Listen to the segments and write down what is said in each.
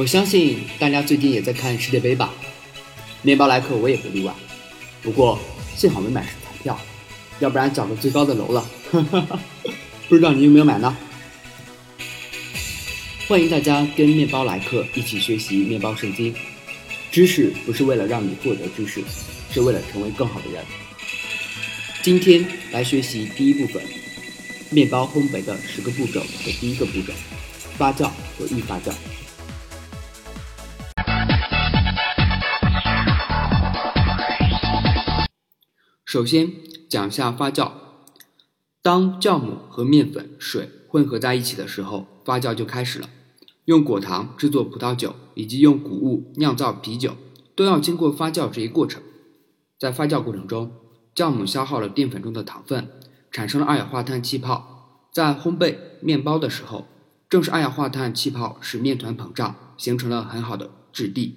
我相信大家最近也在看世界杯吧？面包来客我也不例外。不过幸好没买彩票，要不然找个最高的楼了。不知道你有没有买呢？欢迎大家跟面包来客一起学习面包圣经。知识不是为了让你获得知识，是为了成为更好的人。今天来学习第一部分：面包烘焙的十个步骤的第一个步骤——发酵和预发酵。首先讲一下发酵。当酵母和面粉、水混合在一起的时候，发酵就开始了。用果糖制作葡萄酒，以及用谷物酿造啤酒，都要经过发酵这一过程。在发酵过程中，酵母消耗了淀粉中的糖分，产生了二氧化碳气泡。在烘焙面包的时候，正是二氧化碳气泡使面团膨胀，形成了很好的质地。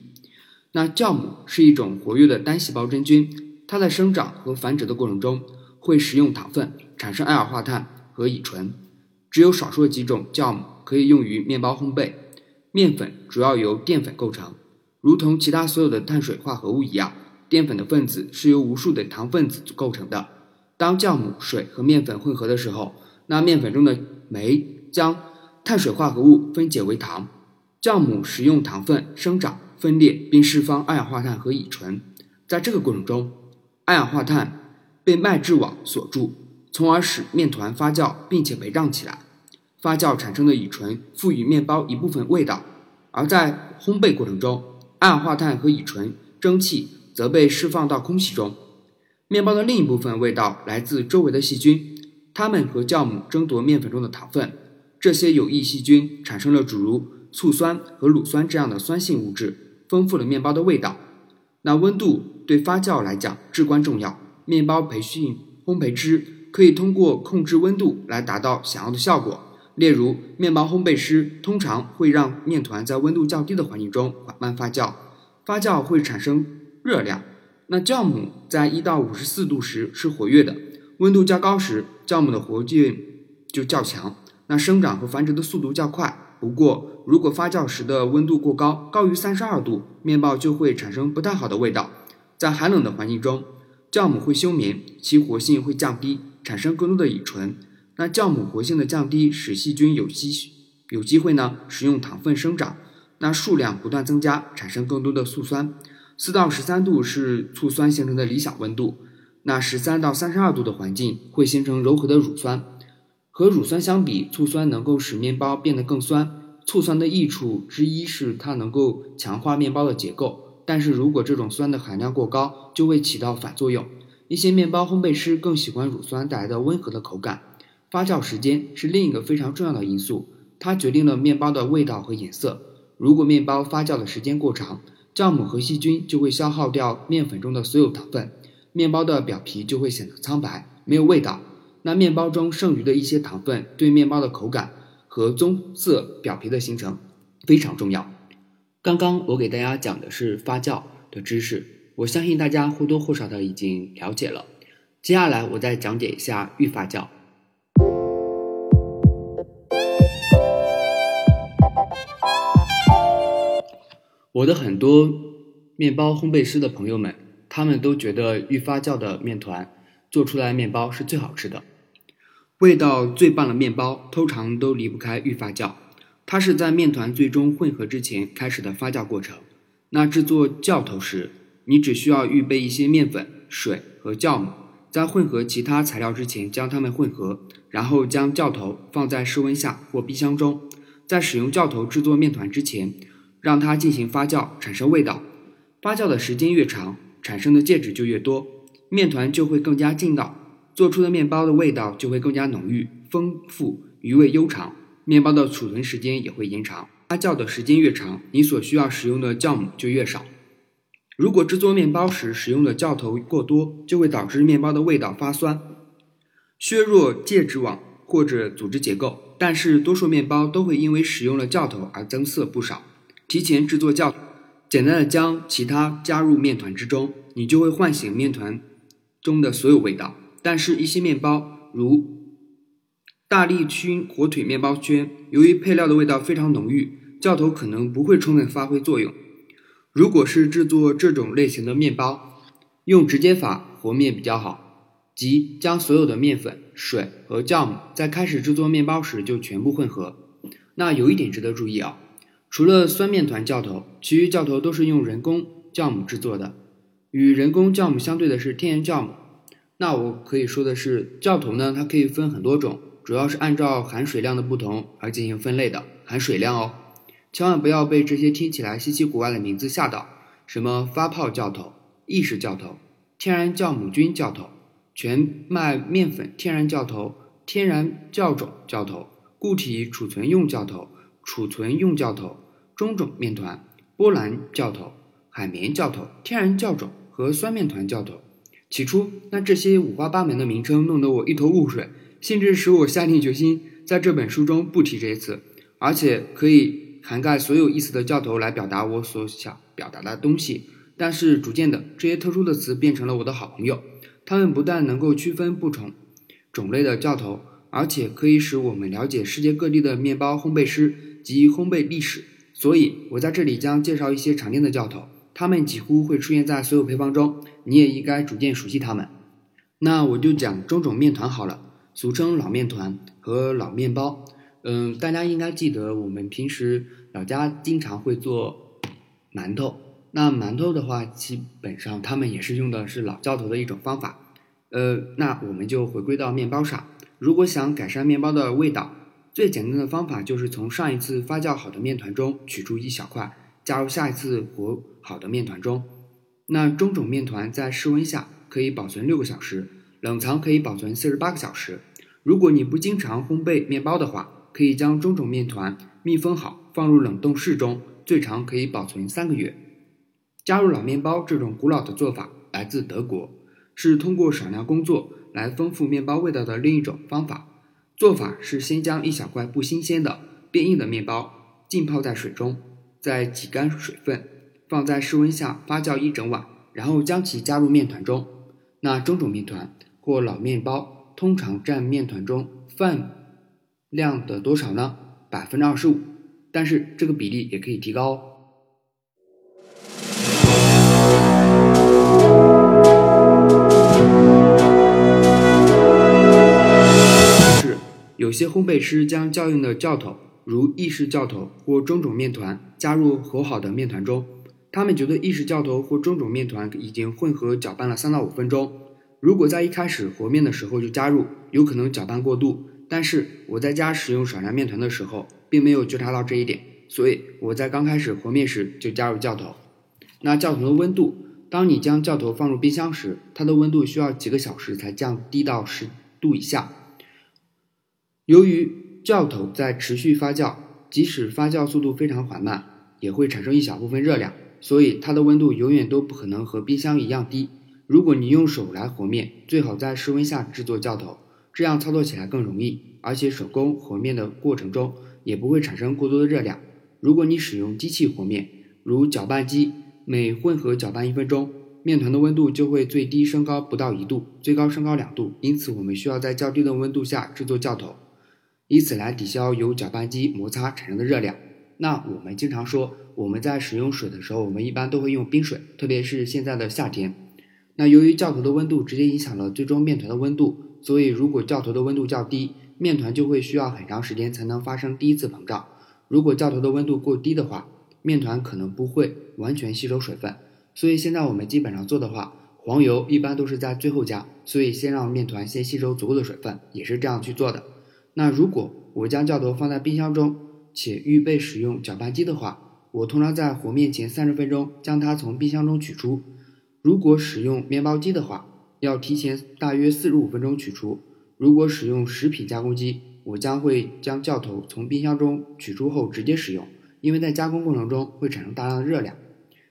那酵母是一种活跃的单细胞真菌。它在生长和繁殖的过程中会食用糖分，产生二氧化碳和乙醇。只有少数的几种酵母可以用于面包烘焙。面粉主要由淀粉构成，如同其他所有的碳水化合物一样，淀粉的分子是由无数的糖分子构成的。当酵母、水和面粉混合的时候，那面粉中的酶将碳水化合物分解为糖。酵母食用糖分生长、分裂并释放二氧化碳和乙醇。在这个过程中，二氧化碳被麦质网锁住，从而使面团发酵并且膨胀起来。发酵产生的乙醇赋予面包一部分味道，而在烘焙过程中，二氧化碳和乙醇蒸汽则被释放到空气中。面包的另一部分味道来自周围的细菌，它们和酵母争夺面粉中的糖分。这些有益细菌产生了诸如醋酸和乳酸这样的酸性物质，丰富了面包的味道。那温度。对发酵来讲至关重要。面包培训烘焙师可以通过控制温度来达到想要的效果。例如，面包烘焙师通常会让面团在温度较低的环境中缓慢发酵，发酵会产生热量。那酵母在一到五十四度时是活跃的，温度较高时，酵母的活跃就较强，那生长和繁殖的速度较快。不过，如果发酵时的温度过高，高于三十二度，面包就会产生不太好的味道。在寒冷的环境中，酵母会休眠，其活性会降低，产生更多的乙醇。那酵母活性的降低，使细菌有机有机会呢使用糖分生长，那数量不断增加，产生更多的醋酸。四到十三度是醋酸形成的理想温度。那十三到三十二度的环境会形成柔和的乳酸。和乳酸相比，醋酸能够使面包变得更酸。醋酸的益处之一是它能够强化面包的结构。但是如果这种酸的含量过高，就会起到反作用。一些面包烘焙师更喜欢乳酸带来的温和的口感。发酵时间是另一个非常重要的因素，它决定了面包的味道和颜色。如果面包发酵的时间过长，酵母和细菌就会消耗掉面粉中的所有糖分，面包的表皮就会显得苍白，没有味道。那面包中剩余的一些糖分对面包的口感和棕色表皮的形成非常重要。刚刚我给大家讲的是发酵的知识，我相信大家或多或少的已经了解了。接下来我再讲解一下预发酵。我的很多面包烘焙师的朋友们，他们都觉得预发酵的面团做出来面包是最好吃的，味道最棒的面包通常都离不开预发酵。它是在面团最终混合之前开始的发酵过程。那制作酵头时，你只需要预备一些面粉、水和酵母，在混合其他材料之前将它们混合，然后将酵头放在室温下或冰箱中。在使用酵头制作面团之前，让它进行发酵，产生味道。发酵的时间越长，产生的介质就越多，面团就会更加劲道，做出的面包的味道就会更加浓郁、丰富、余味悠长。面包的储存时间也会延长，发酵的时间越长，你所需要使用的酵母就越少。如果制作面包时使用的酵头过多，就会导致面包的味道发酸，削弱介质网或者组织结构。但是多数面包都会因为使用了酵头而增色不少。提前制作酵，简单的将其他加入面团之中，你就会唤醒面团中的所有味道。但是，一些面包如大力熏火腿面包圈，由于配料的味道非常浓郁，酵头可能不会充分发挥作用。如果是制作这种类型的面包，用直接法和面比较好，即将所有的面粉、水和酵母在开始制作面包时就全部混合。那有一点值得注意啊，除了酸面团酵头，其余酵头都是用人工酵母制作的。与人工酵母相对的是天然酵母。那我可以说的是，酵头呢，它可以分很多种，主要是按照含水量的不同而进行分类的，含水量哦。千万不要被这些听起来稀奇古怪的名字吓到，什么发泡酵头、意式酵头、天然酵母菌酵头、全麦面粉天然酵头、天然酵种酵头、固体储存用酵头、储存用酵头、中种面团、波兰酵头、海绵酵头、天然酵种和酸面团酵头。起初，那这些五花八门的名称弄得我一头雾水，甚至使我下定决心在这本书中不提这些词，而且可以。涵盖所有意思的教头来表达我所想表达的东西，但是逐渐的，这些特殊的词变成了我的好朋友。它们不但能够区分不同种类的教头，而且可以使我们了解世界各地的面包烘焙师及烘焙历史。所以，我在这里将介绍一些常见的教头，它们几乎会出现在所有配方中，你也应该逐渐熟悉它们。那我就讲中种面团好了，俗称老面团和老面包。嗯，大家应该记得，我们平时老家经常会做馒头。那馒头的话，基本上他们也是用的是老教头的一种方法。呃，那我们就回归到面包上。如果想改善面包的味道，最简单的方法就是从上一次发酵好的面团中取出一小块，加入下一次和好的面团中。那中种面团在室温下可以保存六个小时，冷藏可以保存四十八个小时。如果你不经常烘焙面包的话，可以将中种面团密封好，放入冷冻室中，最长可以保存三个月。加入老面包这种古老的做法来自德国，是通过少量工作来丰富面包味道的另一种方法。做法是先将一小块不新鲜的变硬的面包浸泡在水中，再挤干水分，放在室温下发酵一整晚，然后将其加入面团中。那中种面团或老面包通常占面团中饭。量的多少呢？百分之二十五，但是这个比例也可以提高哦。是有些烘焙师将较硬的酵头，如意式酵头或中种面团，加入和好的面团中。他们觉得意式酵头或中种面团已经混合搅拌了三到五分钟。如果在一开始和面的时候就加入，有可能搅拌过度。但是我在家使用少量面团的时候，并没有觉察到这一点，所以我在刚开始和面时就加入酵头。那酵头的温度，当你将酵头放入冰箱时，它的温度需要几个小时才降低到十度以下。由于酵头在持续发酵，即使发酵速度非常缓慢，也会产生一小部分热量，所以它的温度永远都不可能和冰箱一样低。如果你用手来和面，最好在室温下制作酵头。这样操作起来更容易，而且手工和面的过程中也不会产生过多的热量。如果你使用机器和面，如搅拌机，每混合搅拌一分钟，面团的温度就会最低升高不到一度，最高升高两度。因此，我们需要在较低的温度下制作酵头，以此来抵消由搅拌机摩擦产生的热量。那我们经常说，我们在使用水的时候，我们一般都会用冰水，特别是现在的夏天。那由于酵头的温度直接影响了最终面团的温度。所以，如果酵头的温度较低，面团就会需要很长时间才能发生第一次膨胀。如果酵头的温度过低的话，面团可能不会完全吸收水分。所以现在我们基本上做的话，黄油一般都是在最后加，所以先让面团先吸收足够的水分，也是这样去做的。那如果我将酵头放在冰箱中，且预备使用搅拌机的话，我通常在和面前三十分钟将它从冰箱中取出。如果使用面包机的话，要提前大约四十五分钟取出。如果使用食品加工机，我将会将酵头从冰箱中取出后直接使用，因为在加工过程中会产生大量的热量。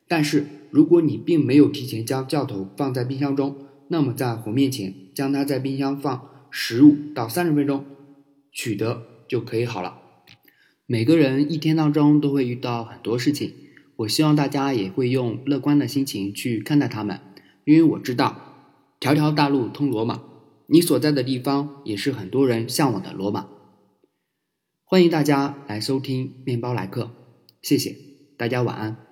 但是如果你并没有提前将酵头放在冰箱中，那么在和面前将它在冰箱放十五到三十分钟，取得就可以好了。每个人一天当中都会遇到很多事情，我希望大家也会用乐观的心情去看待他们，因为我知道。条条大路通罗马，你所在的地方也是很多人向往的罗马。欢迎大家来收听面包来客，谢谢大家，晚安。